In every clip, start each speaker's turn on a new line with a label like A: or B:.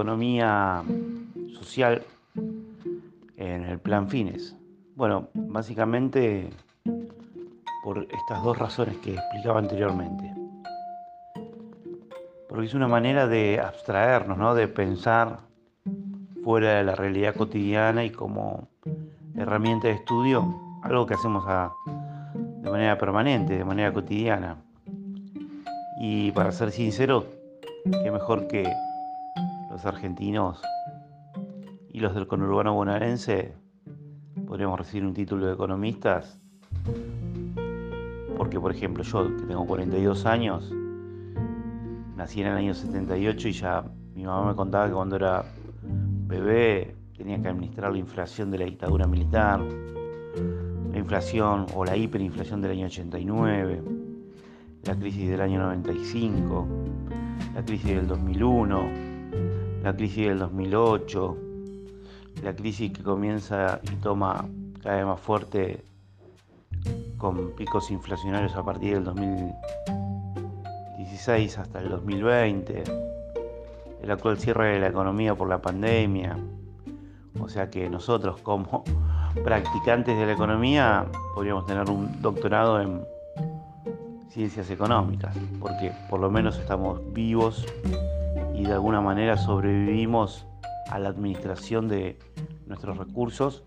A: economía social en el plan fines? Bueno, básicamente por estas dos razones que explicaba anteriormente. Porque es una manera de abstraernos, ¿no? de pensar fuera de la realidad cotidiana y como herramienta de estudio, algo que hacemos de manera permanente, de manera cotidiana. Y para ser sincero, qué mejor que los argentinos y los del conurbano bonaerense podríamos recibir un título de economistas. Porque, por ejemplo, yo que tengo 42 años, nací en el año 78 y ya mi mamá me contaba que cuando era bebé tenía que administrar la inflación de la dictadura militar, la inflación o la hiperinflación del año 89, la crisis del año 95, la crisis del 2001, la crisis del 2008, la crisis que comienza y toma cada vez más fuerte con picos inflacionarios a partir del 2016 hasta el 2020, el actual cierre de la economía por la pandemia, o sea que nosotros como practicantes de la economía podríamos tener un doctorado en ciencias económicas, porque por lo menos estamos vivos y de alguna manera sobrevivimos a la administración de nuestros recursos.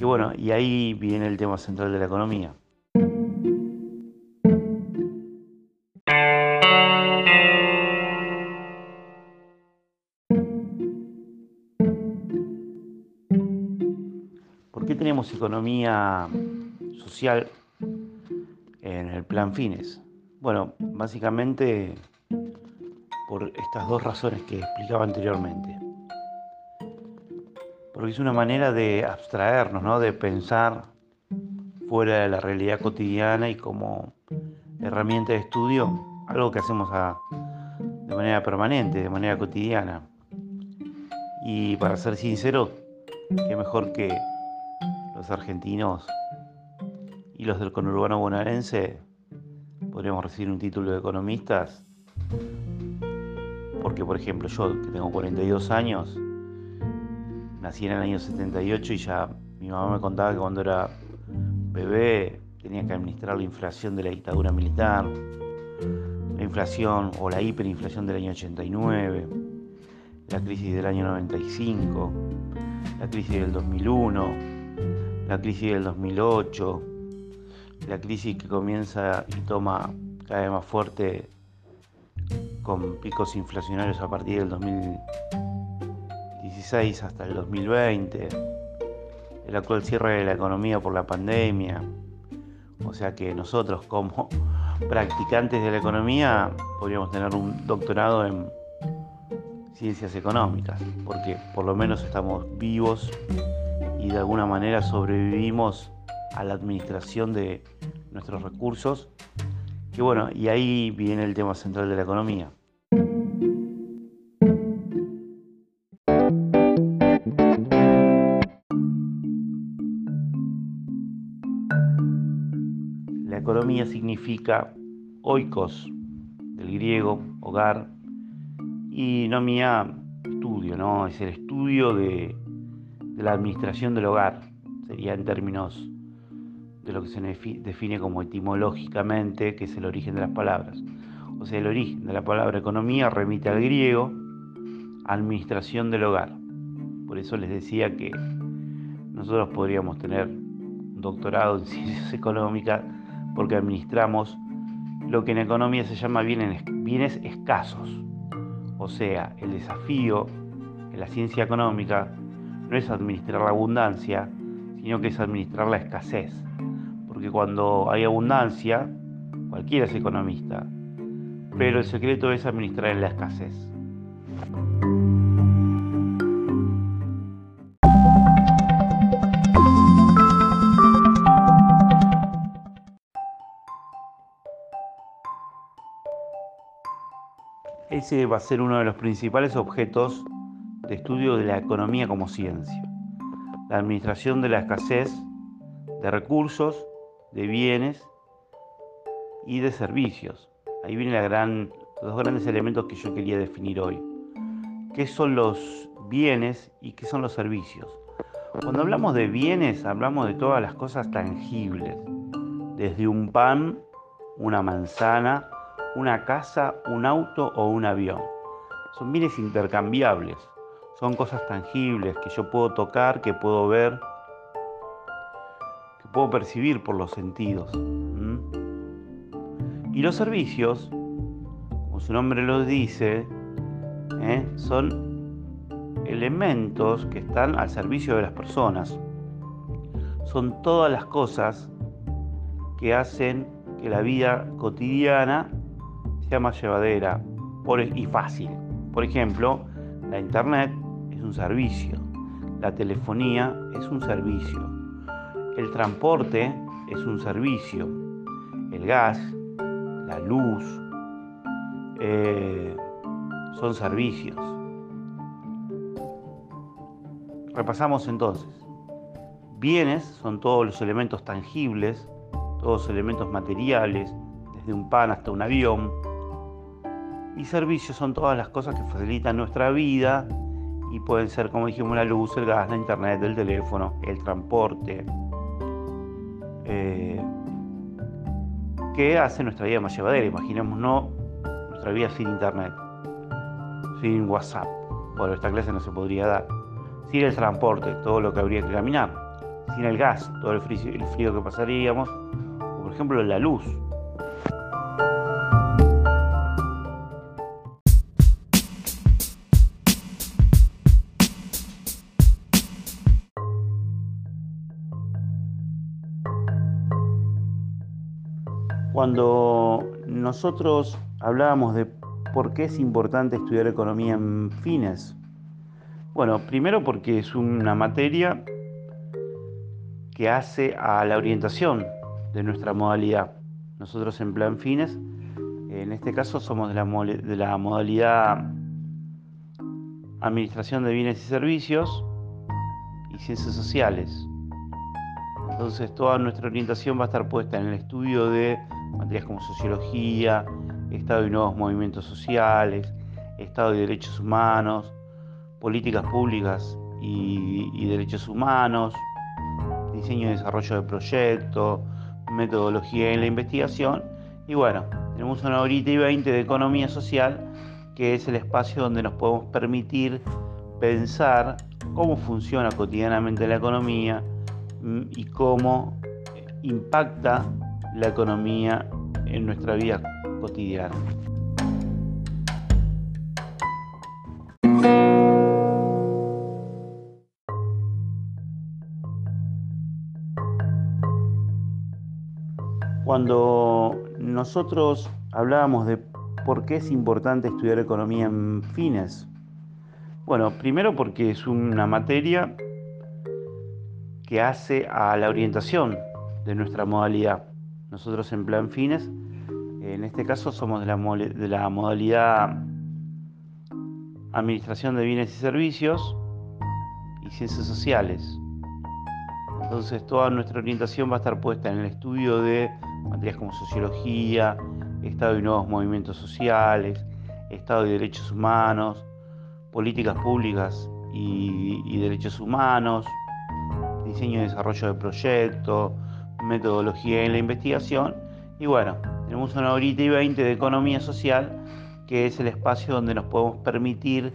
A: Y bueno, y ahí viene el tema central de la economía. ¿Por qué tenemos economía social en el plan fines? Bueno, básicamente por estas dos razones que explicaba anteriormente. Porque es una manera de abstraernos, ¿no? de pensar fuera de la realidad cotidiana y como herramienta de estudio, algo que hacemos de manera permanente, de manera cotidiana. Y para ser sincero, qué mejor que los argentinos y los del conurbano bonaerense podríamos recibir un título de economistas. Porque, por ejemplo, yo que tengo 42 años, nací en el año 78 y ya mi mamá me contaba que cuando era bebé tenía que administrar la inflación de la dictadura militar, la inflación o la hiperinflación del año 89, la crisis del año 95, la crisis del 2001, la crisis del 2008, la crisis que comienza y toma cada vez más fuerte con picos inflacionarios a partir del 2016 hasta el 2020, el actual cierre de la economía por la pandemia, o sea que nosotros como practicantes de la economía podríamos tener un doctorado en ciencias económicas, porque por lo menos estamos vivos y de alguna manera sobrevivimos a la administración de nuestros recursos. Y bueno, y ahí viene el tema central de la economía. Economía significa oikos, del griego, hogar, y nomia, estudio, ¿no? Es el estudio de la administración del hogar, sería en términos de lo que se define como etimológicamente, que es el origen de las palabras. O sea, el origen de la palabra economía remite al griego, administración del hogar. Por eso les decía que nosotros podríamos tener un doctorado en ciencias económicas porque administramos lo que en economía se llama bienes, escasos. O sea, el desafío en la ciencia económica no es administrar la abundancia, sino que es administrar la escasez porque cuando hay abundancia, cualquiera es economista, pero el secreto es administrar en la escasez. Ese va a ser uno de los principales objetos de estudio de la economía como ciencia, la administración de la escasez de recursos de bienes y de servicios. Ahí vienen los grandes elementos que yo quería definir hoy. qué son los bienes y qué son los servicios. Cuando hablamos de bienes, hablamos de todas las cosas tangibles, desde un pan, una manzana, una casa, un auto o un avión. Son bienes intercambiables, son cosas tangibles que yo puedo tocar, que puedo ver, que puedo percibir por los sentidos. Y los servicios, como su nombre lo dice, ¿eh? son elementos que están al servicio de las personas. Son todas las cosas que hacen que la vida cotidiana sea más llevadera y fácil. Por ejemplo, la internet es un servicio, la telefonía es un servicio, el transporte es un servicio, el gas, la luz, eh, son servicios. Repasamos entonces. Bienes son todos los elementos tangibles, todos los elementos materiales, desde un pan hasta un avión. Y servicios son todas las cosas que facilitan nuestra vida y pueden ser, como dijimos, la luz, el gas, la internet, el teléfono, el transporte, eh, que hace nuestra vida más llevadera. Imaginemos no nuestra vida sin internet, sin WhatsApp. Bueno, esta clase no se podría dar sin el transporte, todo lo que habría que caminar, sin el gas, todo el frío, que pasaríamos, o por ejemplo la luz. Cuando nosotros hablábamos de por qué es importante estudiar economía en fines, bueno, primero porque es una materia que hace a la orientación de nuestra modalidad. Nosotros en plan fines, en este caso somos de la, modalidad Administración de Bienes y Servicios y Ciencias Sociales. Entonces toda nuestra orientación va a estar puesta en el estudio de materias como sociología, Estado y nuevos movimientos sociales, Estado y derechos humanos, políticas públicas y, derechos humanos, diseño y desarrollo de proyectos, metodología en la investigación. Y bueno, tenemos una horita y veinte de economía social, que es el espacio donde nos podemos permitir pensar cómo funciona cotidianamente la economía mm, y cómo impacta la economía en nuestra vida cotidiana. Cuando nosotros hablábamos de por qué es importante estudiar economía en fines, bueno, primero porque es una materia que hace a la orientación de nuestra modalidad. Nosotros en plan fines, en este caso somos de la, modalidad Administración de Bienes y Servicios y Ciencias Sociales. Entonces toda nuestra orientación va a estar puesta en el estudio de materias como sociología, Estado y nuevos movimientos sociales, Estado y derechos humanos, políticas públicas y, derechos humanos, diseño y desarrollo de proyectos, metodología en la investigación. Y bueno, tenemos una horita y veinte de economía social, que es el espacio donde nos podemos permitir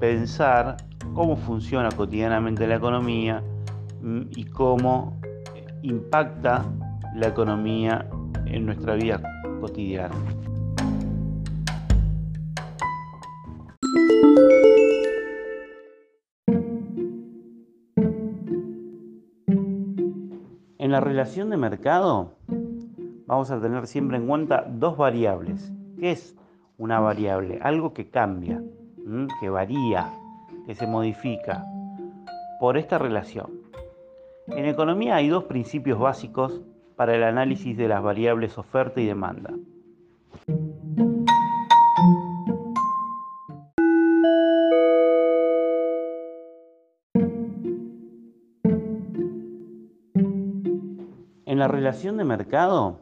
A: pensar cómo funciona cotidianamente la economía mm, y cómo impacta la economía en nuestra vida cotidiana. La relación de mercado vamos a tener siempre en cuenta dos variables. ¿Qué es una variable? Algo que cambia, que varía, que se modifica por esta relación. En economía hay dos principios básicos para el análisis de las variables oferta y demanda. En la relación de mercado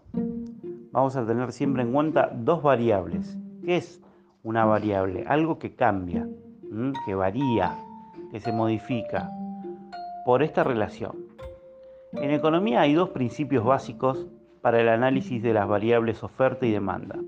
A: vamos a tener siempre en cuenta dos variables. ¿Qué es una variable? Algo que cambia, que varía, que se modifica por esta relación. En economía hay dos principios básicos para el análisis de las variables oferta y demanda.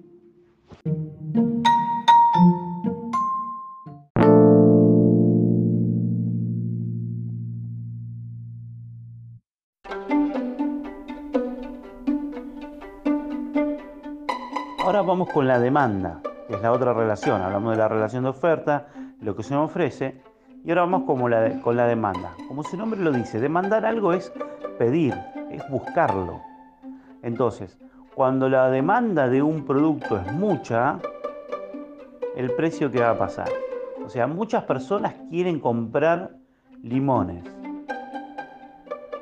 A: Vamos con la demanda, que es la otra relación. Hablamos de la relación de oferta, lo que se me ofrece, y ahora vamos con la, demanda. Como su nombre lo dice, demandar algo es pedir, es buscarlo. Entonces, cuando la demanda de un producto es mucha, el precio que va a pasar. O sea, muchas personas quieren comprar limones,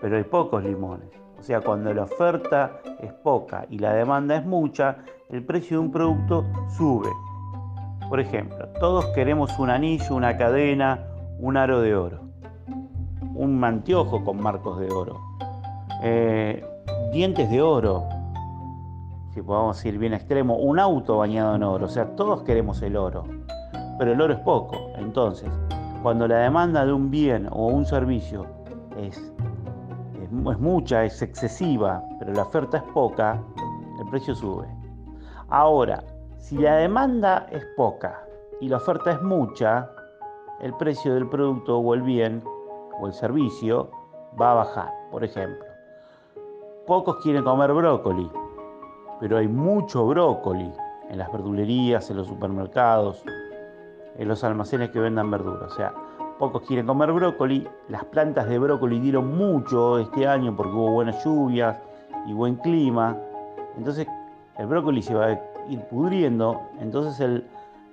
A: pero hay pocos limones. O sea, cuando la oferta es poca y la demanda es mucha, el precio de un producto sube. Por ejemplo, todos queremos un anillo, una cadena, un aro de oro, un mantiojo con marcos de oro, eh, dientes de oro, si podemos ir bien extremo, un auto bañado en oro. O sea, todos queremos el oro, pero el oro es poco. Entonces, cuando la demanda de un bien o un servicio es, es, mucha, es excesiva, pero la oferta es poca, el precio sube. Ahora, si la demanda es poca y la oferta es mucha, el precio del producto o el bien o el servicio va a bajar. Por ejemplo, pocos quieren comer brócoli, pero hay mucho brócoli en las verdulerías, en los supermercados, en los almacenes que vendan verduras. O sea, pocos quieren comer brócoli. Las plantas de brócoli dieron mucho este año porque hubo buenas lluvias y buen clima. Entonces, el brócoli se va a ir pudriendo, entonces el,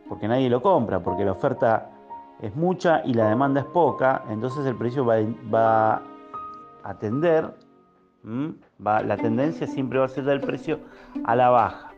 A: porque nadie lo compra, porque la oferta es mucha y la demanda es poca, entonces el precio va, a tender, va, la tendencia siempre va a ser del precio a la baja.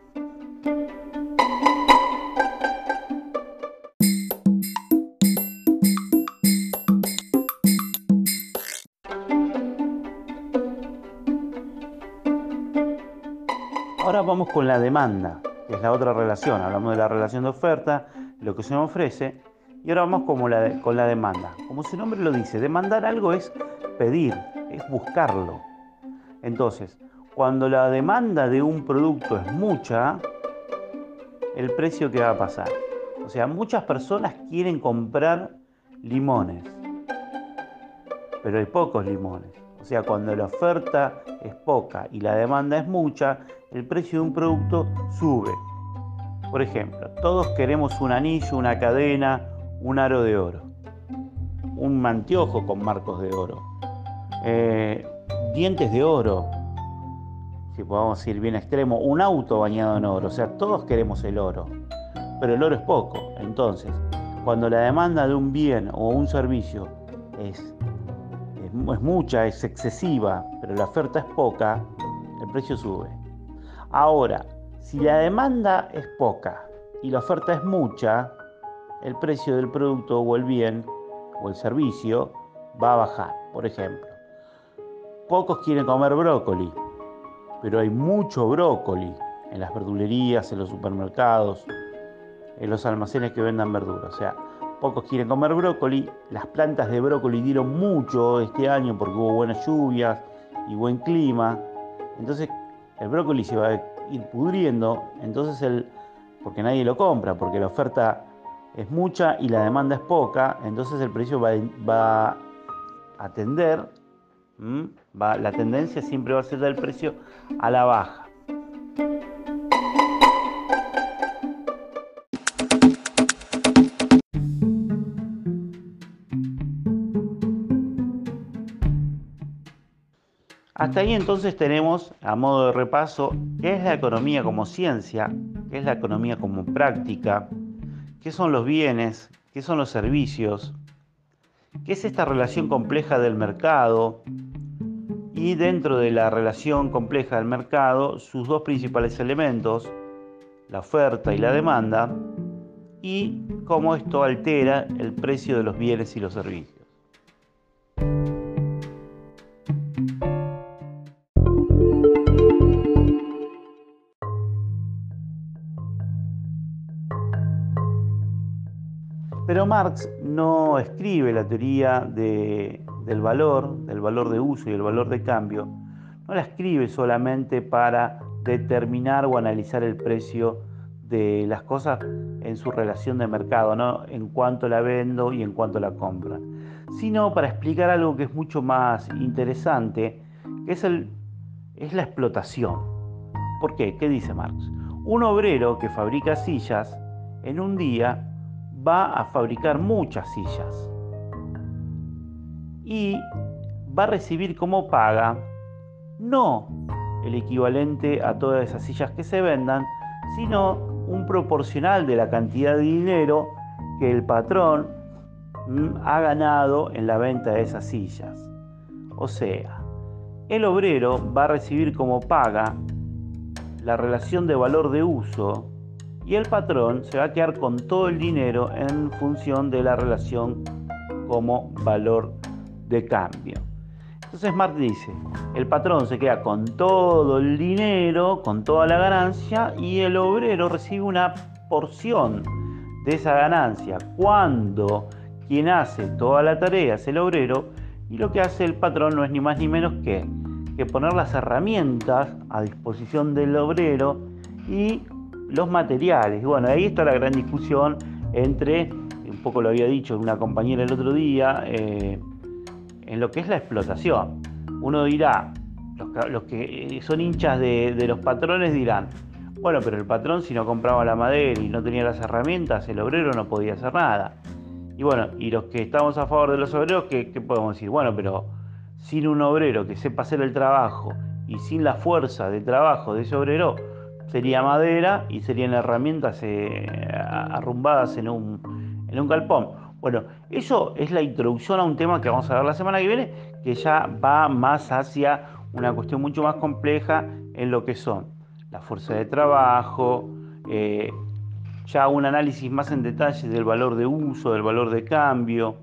A: Vamos con la demanda, que es la otra relación. Hablamos de la relación de oferta, lo que se me ofrece, y ahora vamos la, con la demanda. Como su nombre lo dice, demandar algo es pedir, es buscarlo. Entonces, cuando la demanda de un producto es mucha, el precio que va a pasar. O sea, muchas personas quieren comprar limones, pero hay pocos limones. O sea, cuando la oferta es poca y la demanda es mucha, el precio de un producto sube. Por ejemplo, todos queremos un anillo, una cadena, un aro de oro, un mantiojo con marcos de oro, eh, dientes de oro, si podemos ir bien extremo, un auto bañado en oro. O sea, todos queremos el oro, pero el oro es poco. Entonces, cuando la demanda de un bien o un servicio es, es mucha, es excesiva, pero la oferta es poca, el precio sube. Ahora, si la demanda es poca y la oferta es mucha, el precio del producto o el bien o el servicio va a bajar. Por ejemplo, pocos quieren comer brócoli, pero hay mucho brócoli en las verdulerías, en los supermercados, en los almacenes que vendan verduras. O sea, pocos quieren comer brócoli. Las plantas de brócoli dieron mucho este año porque hubo buenas lluvias y buen clima. Entonces el brócoli se va a ir pudriendo, entonces el, porque nadie lo compra, porque la oferta es mucha y la demanda es poca, entonces el precio va, va a tender la tendencia siempre va a ser del precio a la baja. Hasta ahí entonces tenemos, a modo de repaso, qué es la economía como ciencia, qué es la economía como práctica, qué son los bienes, qué son los servicios, qué es esta relación compleja del mercado, y dentro de la relación compleja del mercado, sus dos principales elementos, la oferta y la demanda, y cómo esto altera el precio de los bienes y los servicios. Marx no escribe la teoría del valor, del valor de uso y el valor de cambio, no la escribe solamente para determinar o analizar el precio de las cosas en su relación de mercado, ¿no? en cuanto la vendo y en cuanto la compra, sino para explicar algo que es mucho más interesante, que es, es la explotación. ¿Por qué? ¿Qué dice Marx? Un obrero que fabrica sillas en un día va a fabricar muchas sillas y va a recibir como paga no el equivalente a todas esas sillas que se vendan, sino un proporcional de la cantidad de dinero que el patrón mm, ha ganado en la venta de esas sillas. O sea, el obrero va a recibir como paga la relación de valor de uso el patrón se va a quedar con todo el dinero en función de la relación como valor de cambio. Entonces Marx dice, el patrón se queda con todo el dinero, con toda la ganancia y el obrero recibe una porción de esa ganancia. Cuando quien hace toda la tarea es el obrero y lo que hace el patrón no es ni más ni menos que, que poner las herramientas a disposición del obrero y los materiales. Y bueno, ahí está la gran discusión entre, un poco lo había dicho una compañera el otro día, eh, en lo que es la explotación. Uno dirá, los, que son hinchas de, los patrones dirán, bueno, pero el patrón si no compraba la madera y no tenía las herramientas, el obrero no podía hacer nada. Y bueno, y los que estamos a favor de los obreros, ¿qué, podemos decir? Bueno, pero sin un obrero que sepa hacer el trabajo y sin la fuerza de trabajo de ese obrero, sería madera y serían herramientas eh, arrumbadas en un, en un galpón. Bueno, eso es la introducción a un tema que vamos a ver la semana que viene, que ya va más hacia una cuestión mucho más compleja en lo que son la fuerza de trabajo, eh, ya un análisis más en detalle del valor de uso, del valor de cambio,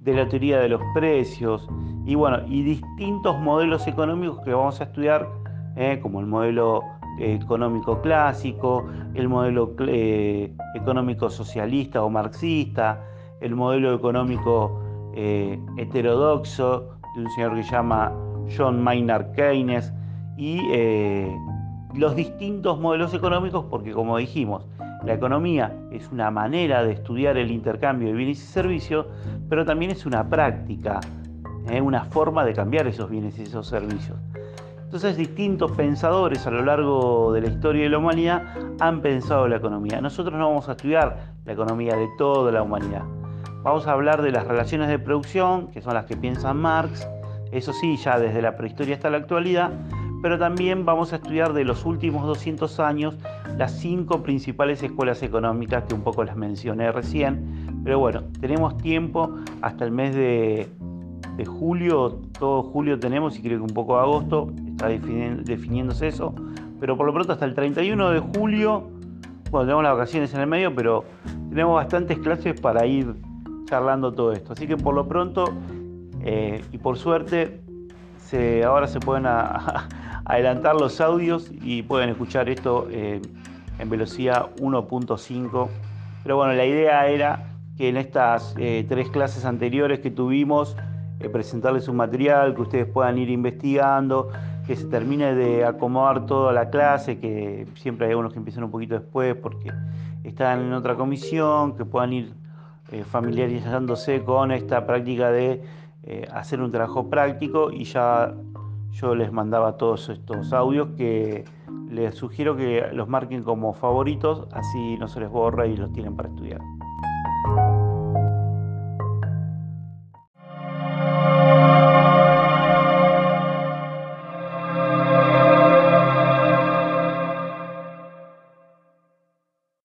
A: de la teoría de los precios y bueno, y distintos modelos económicos que vamos a estudiar, eh, como el modelo económico clásico, el modelo eh, económico socialista o marxista, el modelo económico eh, heterodoxo de un señor que se llama John Maynard Keynes y eh, los distintos modelos económicos porque como dijimos, la economía es una manera de estudiar el intercambio de bienes y servicios, pero también es una práctica, eh, una forma de cambiar esos bienes y esos servicios. Entonces distintos pensadores a lo largo de la historia de la humanidad han pensado la economía. Nosotros no vamos a estudiar la economía de toda la humanidad. Vamos a hablar de las relaciones de producción, que son las que piensa Marx, eso sí, ya desde la prehistoria hasta la actualidad, pero también vamos a estudiar de los últimos 200 años las cinco principales escuelas económicas que un poco las mencioné recién, pero bueno, tenemos tiempo hasta el mes de, julio, todo julio tenemos y creo que un poco de agosto está definiéndose eso, pero por lo pronto hasta el 31 de julio, bueno, tenemos las vacaciones en el medio, pero tenemos bastantes clases para ir charlando todo esto. Así que por lo pronto eh, y por suerte ahora se pueden adelantar los audios y pueden escuchar esto eh, en velocidad 1.5. Pero bueno, la idea era que en estas eh, tres clases anteriores que tuvimos, presentarles un material que ustedes puedan ir investigando, que se termine de acomodar toda la clase, que siempre hay algunos que empiezan un poquito después porque están en otra comisión, que puedan ir eh, familiarizándose con esta práctica de eh, hacer un trabajo práctico y ya yo les mandaba todos estos audios que les sugiero que los marquen como favoritos, así no se les borra y los tienen para estudiar.